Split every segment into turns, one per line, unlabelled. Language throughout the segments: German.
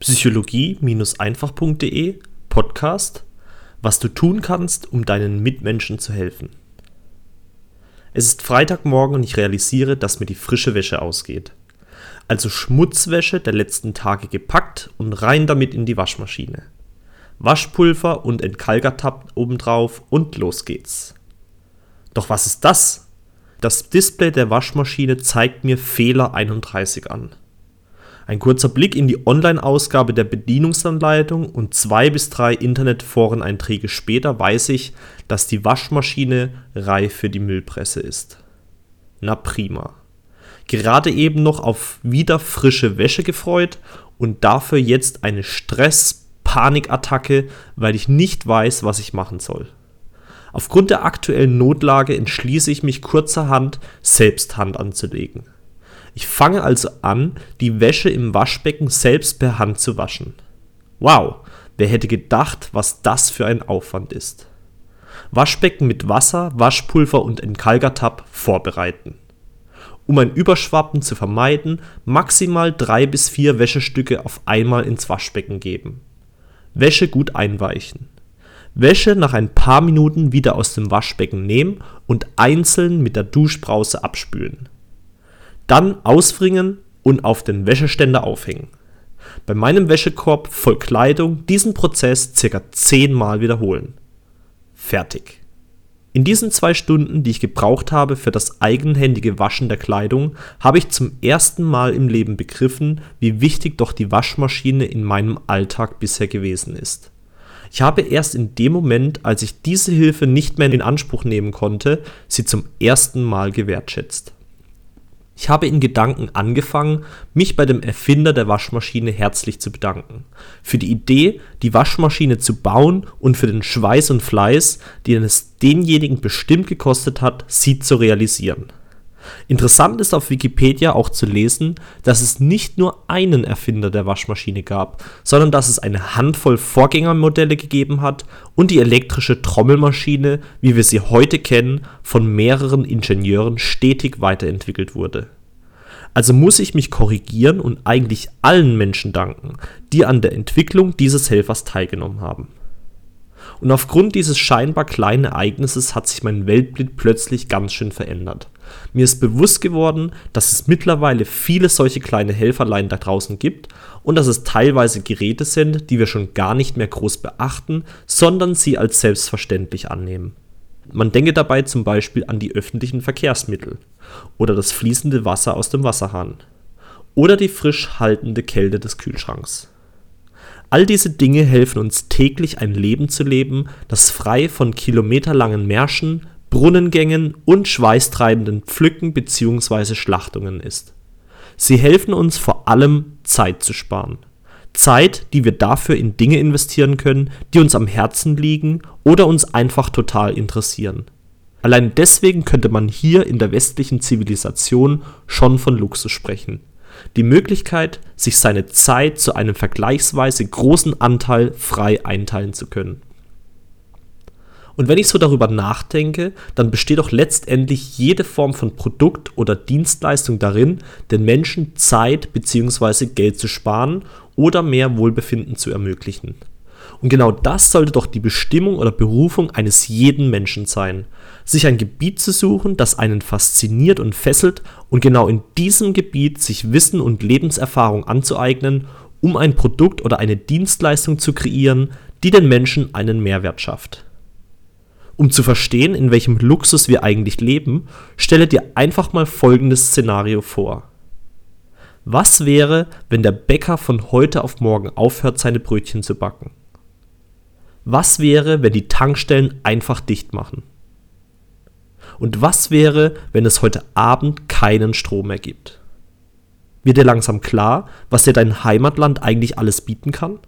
psychologie-einfach.de Podcast, was du tun kannst, um deinen Mitmenschen zu helfen. Es ist Freitagmorgen und ich realisiere, dass mir die frische Wäsche ausgeht. Also Schmutzwäsche der letzten Tage gepackt und rein damit in die Waschmaschine. Waschpulver und Entkalkertab obendrauf und los geht's. Doch was ist das? Das Display der Waschmaschine zeigt mir Fehler 31 an. Ein kurzer Blick in die Online-Ausgabe der Bedienungsanleitung und zwei bis drei Internetforeneinträge später weiß ich, dass die Waschmaschine reif für die Müllpresse ist. Na prima. Gerade eben noch auf wieder frische Wäsche gefreut und dafür jetzt eine Stress-Panikattacke, weil ich nicht weiß, was ich machen soll. Aufgrund der aktuellen Notlage entschließe ich mich kurzerhand, selbst Hand anzulegen. Ich fange also an, die Wäsche im Waschbecken selbst per Hand zu waschen. Wow, wer hätte gedacht, was das für ein Aufwand ist. Waschbecken mit Wasser, Waschpulver und Entkalkertab vorbereiten. Um ein Überschwappen zu vermeiden, maximal drei bis vier Wäschestücke auf einmal ins Waschbecken geben. Wäsche gut einweichen. Wäsche nach ein paar Minuten wieder aus dem Waschbecken nehmen und einzeln mit der Duschbrause abspülen. Dann auswringen und auf den Wäscheständer aufhängen. Bei meinem Wäschekorb voll Kleidung diesen Prozess circa 10 Mal wiederholen. Fertig. In diesen zwei Stunden, die ich gebraucht habe für das eigenhändige Waschen der Kleidung, habe ich zum ersten Mal im Leben begriffen, wie wichtig doch die Waschmaschine in meinem Alltag bisher gewesen ist. Ich habe erst in dem Moment, als ich diese Hilfe nicht mehr in Anspruch nehmen konnte, sie zum ersten Mal gewertschätzt. Ich habe in Gedanken angefangen, mich bei dem Erfinder der Waschmaschine herzlich zu bedanken. Für die Idee, die Waschmaschine zu bauen und für den Schweiß und Fleiß, den es denjenigen bestimmt gekostet hat, sie zu realisieren. Interessant ist auf Wikipedia auch zu lesen, dass es nicht nur einen Erfinder der Waschmaschine gab, sondern dass es eine Handvoll Vorgängermodelle gegeben hat und die elektrische Trommelmaschine, wie wir sie heute kennen, von mehreren Ingenieuren stetig weiterentwickelt wurde. Also muss ich mich korrigieren und eigentlich allen Menschen danken, die an der Entwicklung dieses Helfers teilgenommen haben. Und aufgrund dieses scheinbar kleinen Ereignisses hat sich mein Weltbild plötzlich ganz schön verändert. Mir ist bewusst geworden, dass es mittlerweile viele solche kleine Helferlein da draußen gibt und dass es teilweise Geräte sind, die wir schon gar nicht mehr groß beachten, sondern sie als selbstverständlich annehmen. Man denke dabei zum Beispiel an die öffentlichen Verkehrsmittel oder das fließende Wasser aus dem Wasserhahn oder die frisch haltende Kälte des Kühlschranks. All diese Dinge helfen uns täglich ein Leben zu leben, das frei von kilometerlangen Märschen, Brunnengängen und schweißtreibenden Pflücken bzw. Schlachtungen ist. Sie helfen uns vor allem Zeit zu sparen. Zeit, die wir dafür in Dinge investieren können, die uns am Herzen liegen oder uns einfach total interessieren. Allein deswegen könnte man hier in der westlichen Zivilisation schon von Luxus sprechen die Möglichkeit, sich seine Zeit zu einem vergleichsweise großen Anteil frei einteilen zu können. Und wenn ich so darüber nachdenke, dann besteht doch letztendlich jede Form von Produkt oder Dienstleistung darin, den Menschen Zeit bzw. Geld zu sparen oder mehr Wohlbefinden zu ermöglichen. Und genau das sollte doch die Bestimmung oder Berufung eines jeden Menschen sein, sich ein Gebiet zu suchen, das einen fasziniert und fesselt und genau in diesem Gebiet sich Wissen und Lebenserfahrung anzueignen, um ein Produkt oder eine Dienstleistung zu kreieren, die den Menschen einen Mehrwert schafft. Um zu verstehen, in welchem Luxus wir eigentlich leben, stelle dir einfach mal folgendes Szenario vor. Was wäre, wenn der Bäcker von heute auf morgen aufhört, seine Brötchen zu backen? Was wäre, wenn die Tankstellen einfach dicht machen? Und was wäre, wenn es heute Abend keinen Strom mehr gibt? Wird dir langsam klar, was dir dein Heimatland eigentlich alles bieten kann?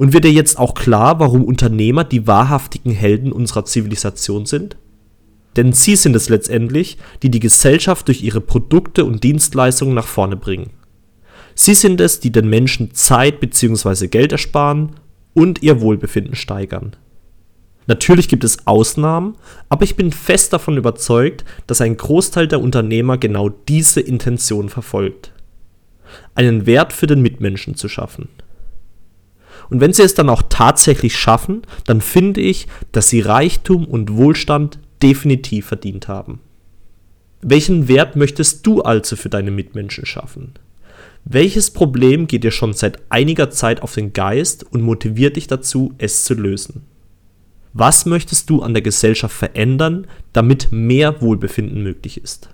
Und wird dir jetzt auch klar, warum Unternehmer die wahrhaftigen Helden unserer Zivilisation sind? Denn sie sind es letztendlich, die die Gesellschaft durch ihre Produkte und Dienstleistungen nach vorne bringen. Sie sind es, die den Menschen Zeit bzw. Geld ersparen und ihr Wohlbefinden steigern. Natürlich gibt es Ausnahmen, aber ich bin fest davon überzeugt, dass ein Großteil der Unternehmer genau diese Intention verfolgt. einen Wert für den Mitmenschen zu schaffen. Und wenn sie es dann auch tatsächlich schaffen, dann finde ich, dass sie Reichtum und Wohlstand definitiv verdient haben. Welchen Wert möchtest du also für deine Mitmenschen schaffen? Welches Problem geht dir schon seit einiger Zeit auf den Geist und motiviert dich dazu, es zu lösen? Was möchtest du an der Gesellschaft verändern, damit mehr Wohlbefinden möglich ist?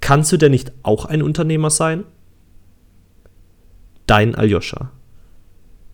Kannst du denn nicht auch ein Unternehmer sein? Dein Aljoscha.